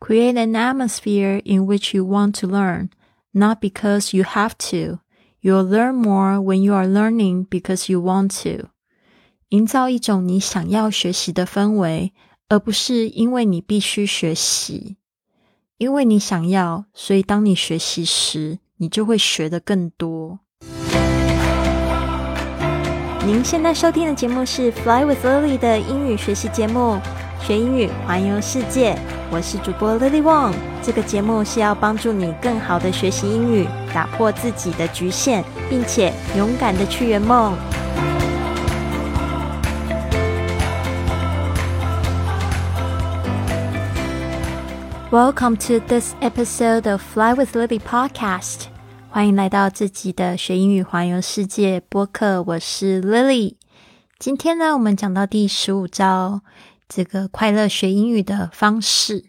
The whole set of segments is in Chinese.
Create an atmosphere in which you want to learn, not because you have to. You'll learn more when you are learning because you want to. 营造一种你想要学习的氛围，而不是因为你必须学习。因为你想要，所以当你学习时，你就会学得更多。您现在收听的节目是《Fly with Lily》的英语学习节目， 学英语环游世界。我是主播 Lily Wong。这个节目是要帮助你更好的学习英语，打破自己的局限，并且勇敢的去圆梦。Welcome to this episode of Fly with Lily podcast. 欢迎来到自己的学英语环游世界播客，我是 Lily。今天呢，我们讲到第十五招，这个快乐学英语的方式。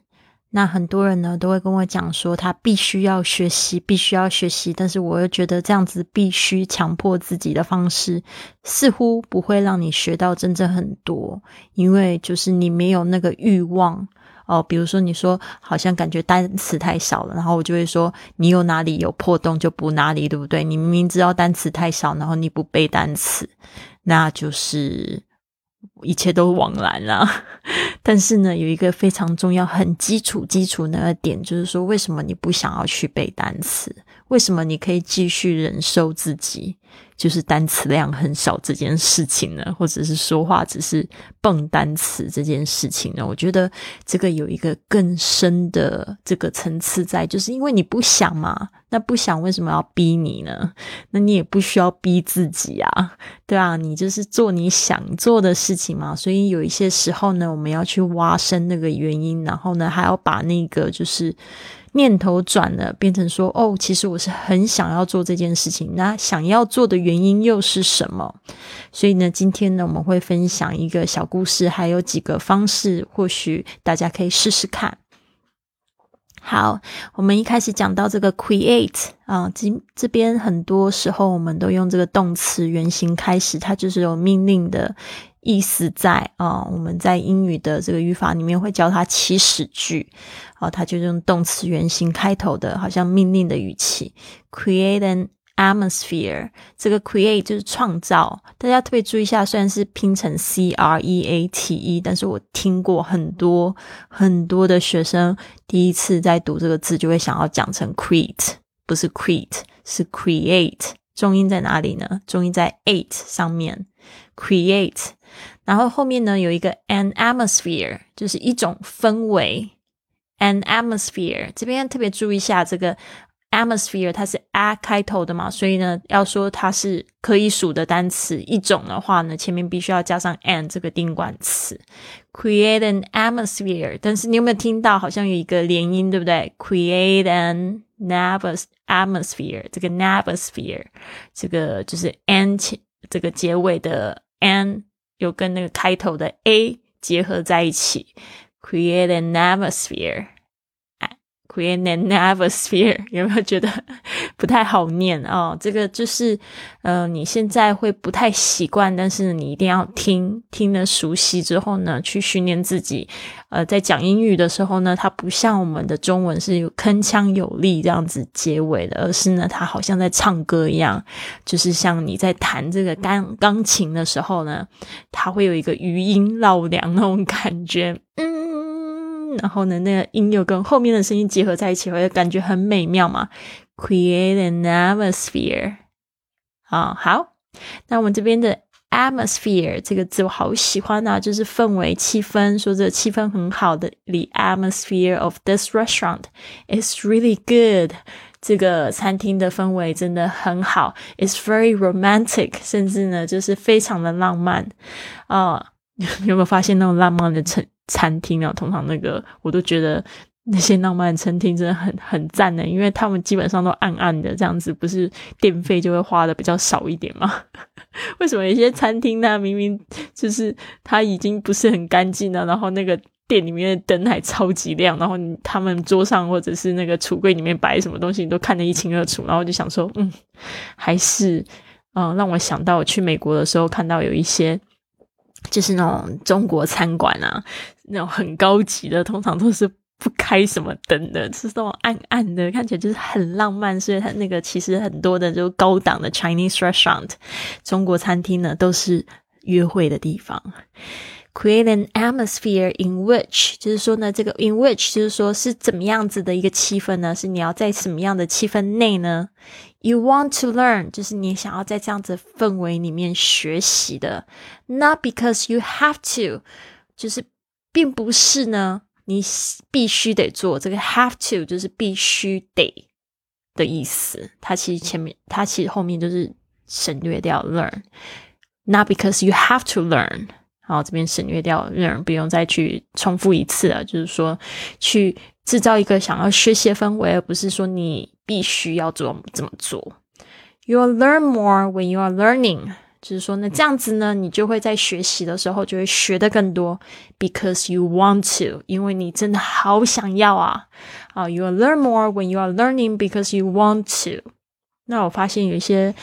那很多人呢都会跟我讲说，他必须要学习，必须要学习。但是我又觉得这样子必须强迫自己的方式，似乎不会让你学到真正很多，因为就是你没有那个欲望。哦，比如说你说好像感觉单词太少了，然后我就会说你有哪里有破洞就补哪里，对不对？你明明知道单词太少，然后你不背单词，那就是一切都枉然了。但是呢，有一个非常重要、很基础、基础那个点，就是说为什么你不想要去背单词？为什么你可以继续忍受自己？就是单词量很少这件事情呢，或者是说话只是蹦单词这件事情呢？我觉得这个有一个更深的这个层次在，就是因为你不想嘛，那不想为什么要逼你呢？那你也不需要逼自己啊，对啊，你就是做你想做的事情嘛。所以有一些时候呢，我们要去挖深那个原因，然后呢，还要把那个就是。念头转了，变成说：“哦，其实我是很想要做这件事情。那想要做的原因又是什么？”所以呢，今天呢，我们会分享一个小故事，还有几个方式，或许大家可以试试看。好，我们一开始讲到这个 create 啊，这这边很多时候我们都用这个动词原形开始，它就是有命令的。意思在啊，我们在英语的这个语法里面会教它起始句，啊，它就用动词原形开头的，好像命令的语气。Create an atmosphere，这个 create 就是创造，大家特别注意一下，虽然是拼成 c r e a t e，但是我听过很多很多的学生第一次在读这个字就会想要讲成 create，不是 create，是 create，重音在哪里呢？重音在 eight 上面，create。然后后面呢有一个 an atmosphere，就是一种氛围。an atmosphere 这边特别注意一下，这个 atmosphere 它是 a 开头的嘛，所以呢要说它是可以数的单词一种的话呢，前面必须要加上 an 这个定冠词。create an atmosphere，但是你有没有听到好像有一个连音，对不对？create an nervous atmosphere，这个 atmosphere 这个就是 an 这个结尾的 n。又跟那个开头的 a 结合在一起，create an atmosphere。Create an atmosphere，有没有觉得 不太好念啊？这个就是，呃，你现在会不太习惯，但是你一定要听听的熟悉之后呢，去训练自己。呃，在讲英语的时候呢，它不像我们的中文是有铿锵有力这样子结尾的，而是呢，它好像在唱歌一样，就是像你在弹这个钢钢琴的时候呢，它会有一个余音绕梁那种感觉，嗯。然后呢，那个音又跟后面的声音结合在一起，会感觉很美妙嘛。Create an atmosphere 啊，好，那我们这边的 atmosphere 这个字我好喜欢啊，就是氛围、气氛，说这气氛很好的。The atmosphere of this restaurant is really good。这个餐厅的氛围真的很好，is very romantic，甚至呢就是非常的浪漫啊。有没有发现那种浪漫的成餐厅啊？通常那个我都觉得那些浪漫餐厅真的很很赞的，因为他们基本上都暗暗的这样子，不是电费就会花的比较少一点吗？为什么有些餐厅呢？明明就是它已经不是很干净了，然后那个店里面的灯还超级亮，然后他们桌上或者是那个橱柜里面摆什么东西，你都看得一清二楚，然后就想说，嗯，还是嗯，让我想到我去美国的时候看到有一些。就是那种中国餐馆啊，那种很高级的，通常都是不开什么灯的，是那种暗暗的，看起来就是很浪漫。所以它那个其实很多的就高档的 Chinese restaurant 中国餐厅呢，都是约会的地方。Create an atmosphere in which 就是说呢，这个 in which 就是说是怎么样子的一个气氛呢？是你要在什么样的气氛内呢？You want to learn 就是你想要在这样子氛围里面学习的，not because you have to 就是并不是呢，你必须得做这个 have to 就是必须得的意思。它其实前面它其实后面就是省略掉 learn，not because you have to learn。 然后这边省略掉，让人不用再去重复一次了。就是说，去制造一个想要学习的氛围，而不是说你必须要做这么做。You learn more when you are learning，就是说呢，这样子呢，你就会在学习的时候就会学的更多，because you want to，因为你真的好想要啊啊 you'll learn more when you are learning because you want to。那我发现有一些。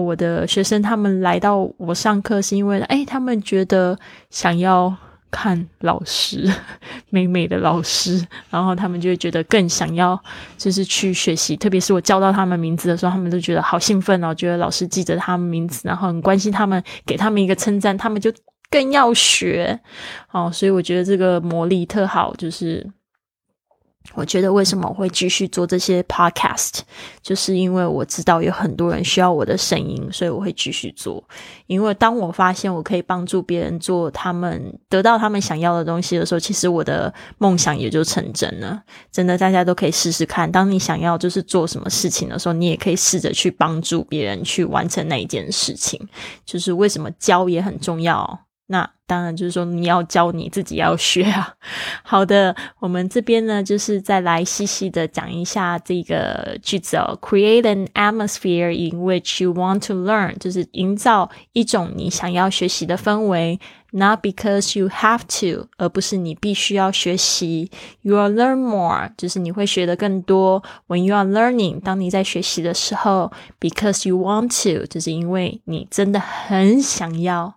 我的学生他们来到我上课是因为，哎，他们觉得想要看老师 美美的老师，然后他们就会觉得更想要，就是去学习。特别是我叫到他们名字的时候，他们都觉得好兴奋哦，觉得老师记着他们名字，然后很关心他们，给他们一个称赞，他们就更要学。哦，所以我觉得这个魔力特好，就是。我觉得为什么我会继续做这些 podcast，就是因为我知道有很多人需要我的声音，所以我会继续做。因为当我发现我可以帮助别人做他们得到他们想要的东西的时候，其实我的梦想也就成真了。真的，大家都可以试试看。当你想要就是做什么事情的时候，你也可以试着去帮助别人去完成那一件事情。就是为什么教也很重要。那当然就是说，你要教你自己要学啊。好的，我们这边呢，就是再来细细的讲一下这个句子哦。Create an atmosphere in which you want to learn，就是营造一种你想要学习的氛围。Not because you have to，而不是你必须要学习。You will learn more，就是你会学的更多。When you are learning，当你在学习的时候，because you want to，就是因为你真的很想要。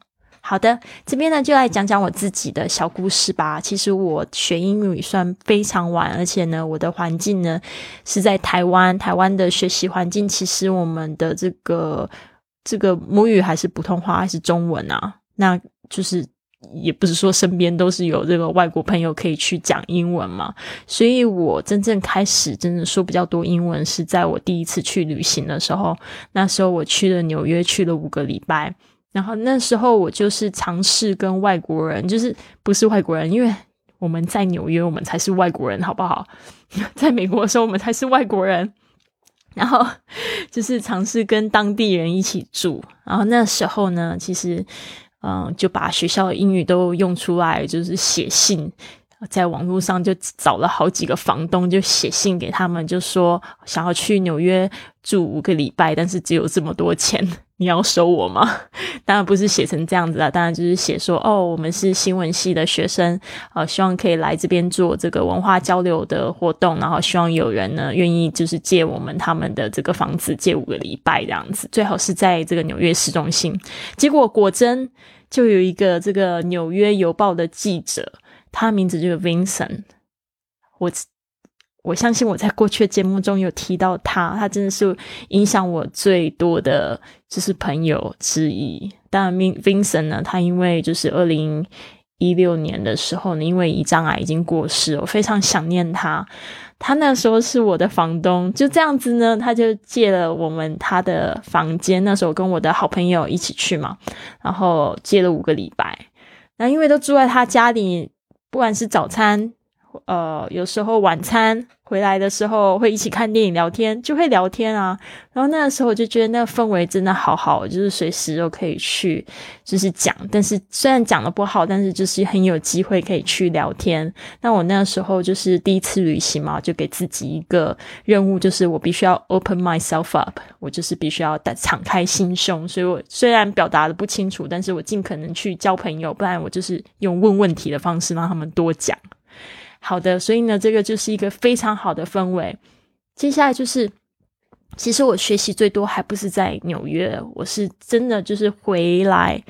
好的，这边呢就来讲讲我自己的小故事吧。其实我学英语算非常晚，而且呢，我的环境呢是在台湾。台湾的学习环境，其实我们的这个这个母语还是普通话还是中文啊？那就是也不是说身边都是有这个外国朋友可以去讲英文嘛。所以我真正开始真的说比较多英文，是在我第一次去旅行的时候。那时候我去了纽约，去了五个礼拜。然后那时候我就是尝试跟外国人，就是不是外国人，因为我们在纽约，我们才是外国人，好不好？在美国的时候，我们才是外国人。然后 就是尝试跟当地人一起住。然后那时候呢，其实嗯，就把学校的英语都用出来，就是写信。在网络上就找了好几个房东，就写信给他们，就说想要去纽约住五个礼拜，但是只有这么多钱，你要收我吗？当然不是写成这样子啊，当然就是写说哦，我们是新闻系的学生，呃，希望可以来这边做这个文化交流的活动，然后希望有人呢愿意就是借我们他们的这个房子借五个礼拜这样子，最好是在这个纽约市中心。结果果真就有一个这个纽约邮报的记者。他名字就是 Vincent，我我相信我在过去的节目中有提到他，他真的是影响我最多的就是朋友之一。当然，Vincent 呢，他因为就是二零一六年的时候呢，因为胰脏癌已经过世，我非常想念他。他那时候是我的房东，就这样子呢，他就借了我们他的房间。那时候跟我的好朋友一起去嘛，然后借了五个礼拜。那因为都住在他家里。不管是早餐，呃，有时候晚餐回来的时候会一起看电影聊天，就会聊天啊。然后那个时候我就觉得那个氛围真的好好，就是随时都可以去，就是讲。但是虽然讲的不好，但是就是很有机会可以去聊天。那我那个时候就是第一次旅行嘛，就给自己一个任务，就是我必须要 open myself up，我就是必须要敞开心胸。所以我虽然表达的不清楚，但是我尽可能去交朋友，不然我就是用问问题的方式让他们多讲。好的，所以呢，这个就是一个非常好的氛围。接下来就是其实我学习最多还不是在纽约，我是真的就是回来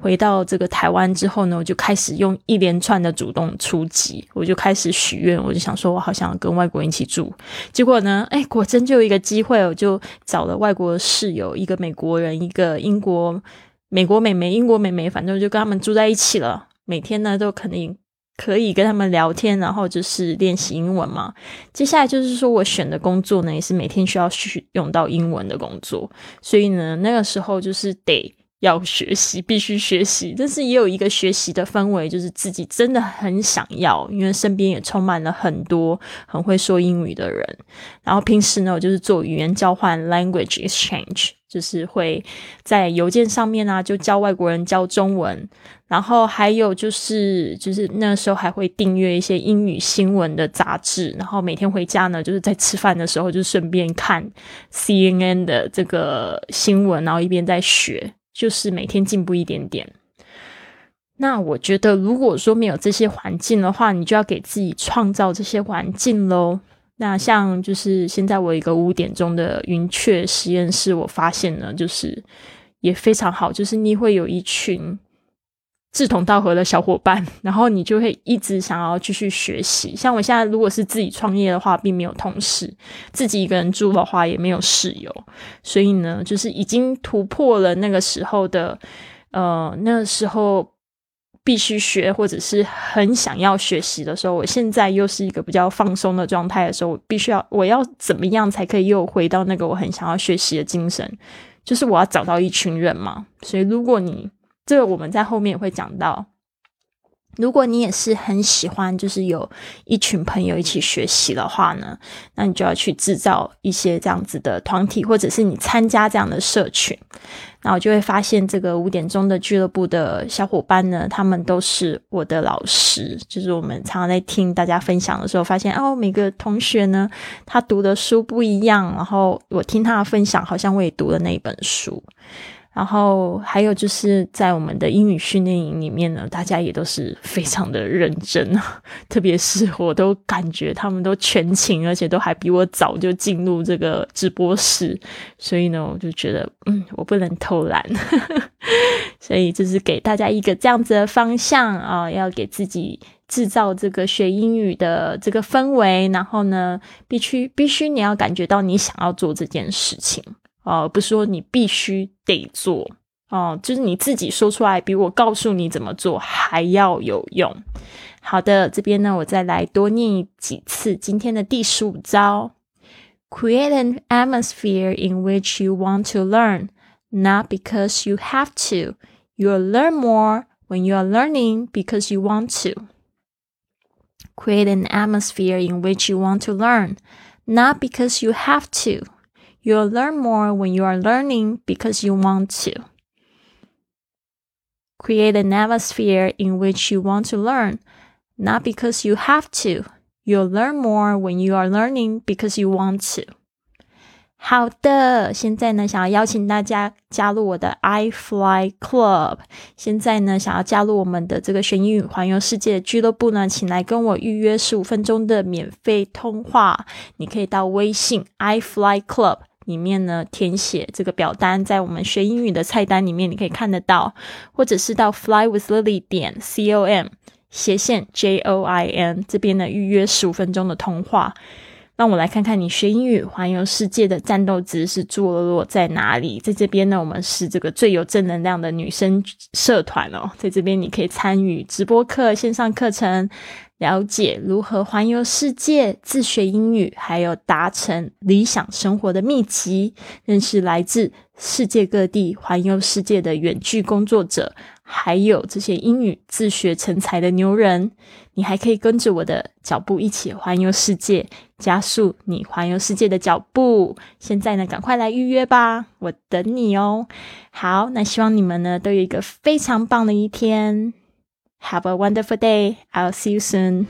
回到这个台湾之后呢，我就开始用一连串的主动出击，我就开始许愿，我就想说我好想跟外国人一起住。结果呢，哎，果真就有一个机会，我就找了外国室友，一个美国人，一个英国美国美眉，英国美眉，反正就跟他们住在一起了。每天呢都肯定。可以跟他们聊天，然后就是练习英文嘛。接下来就是说我选的工作呢，也是每天需要去用到英文的工作，所以呢，那个时候就是得要学习，必须学习。但是也有一个学习的氛围，就是自己真的很想要，因为身边也充满了很多很会说英语的人。然后平时呢，我就是做语言交换 （language exchange），就是会在邮件上面啊，就教外国人教中文。然后还有就是，就是那时候还会订阅一些英语新闻的杂志，然后每天回家呢，就是在吃饭的时候就顺便看 CNN 的这个新闻，然后一边在学，就是每天进步一点点。那我觉得，如果说没有这些环境的话，你就要给自己创造这些环境喽。那像就是现在我一个五点钟的云雀实验室，我发现呢，就是也非常好，就是你会有一群。志同道合的小伙伴，然后你就会一直想要继续学习。像我现在如果是自己创业的话，并没有同事；自己一个人住的话，也没有室友。所以呢，就是已经突破了那个时候的，呃，那个时候必须学或者是很想要学习的时候。我现在又是一个比较放松的状态的时候，我必须要我要怎么样才可以又回到那个我很想要学习的精神？就是我要找到一群人嘛。所以如果你这个我们在后面会讲到。如果你也是很喜欢，就是有一群朋友一起学习的话呢，那你就要去制造一些这样子的团体，或者是你参加这样的社群。那我就会发现，这个五点钟的俱乐部的小伙伴呢，他们都是我的老师。就是我们常常在听大家分享的时候，发现哦，每个同学呢，他读的书不一样，然后我听他的分享，好像我也读了那一本书。然后还有就是在我们的英语训练营里面呢，大家也都是非常的认真，特别是我都感觉他们都全勤，而且都还比我早就进入这个直播室，所以呢，我就觉得嗯，我不能偷懒，所以就是给大家一个这样子的方向啊，要给自己制造这个学英语的这个氛围，然后呢，必须必须你要感觉到你想要做这件事情。哦，不是说你必须得做哦，就是你自己说出来，比我告诉你怎么做还要有用。好的，这边呢，我再来多念几次今天的第十五招：Create an atmosphere in which you want to learn, not because you have to. You'll learn more when you are learning because you want to. Create an atmosphere in which you want to learn, not because you have to. You'll learn more when you are learning because you want to. Create an atmosphere in which you want to learn, not because you have to. You'll learn more when you are learning because you want to. 好的，现在呢，想要邀请大家加入我的 iFly Club。现在呢，想要加入我们的这个学英语环游世界俱乐部呢，请来跟我预约十五分钟的免费通话。你可以到微信 iFly Club。 里面呢，填写这个表单，在我们学英语的菜单里面，你可以看得到，或者是到 flywithlily 点 com 斜线 j o i n 这边呢预约十五分钟的通话。让我来看看你学英语环游世界的战斗值是坐落在哪里。在这边呢，我们是这个最有正能量的女生社团哦，在这边你可以参与直播课、线上课程。了解如何环游世界、自学英语，还有达成理想生活的秘籍，认识来自世界各地环游世界的远距工作者，还有这些英语自学成才的牛人。你还可以跟着我的脚步一起环游世界，加速你环游世界的脚步。现在呢，赶快来预约吧，我等你哦。好，那希望你们呢都有一个非常棒的一天。Have a wonderful day. I'll see you soon.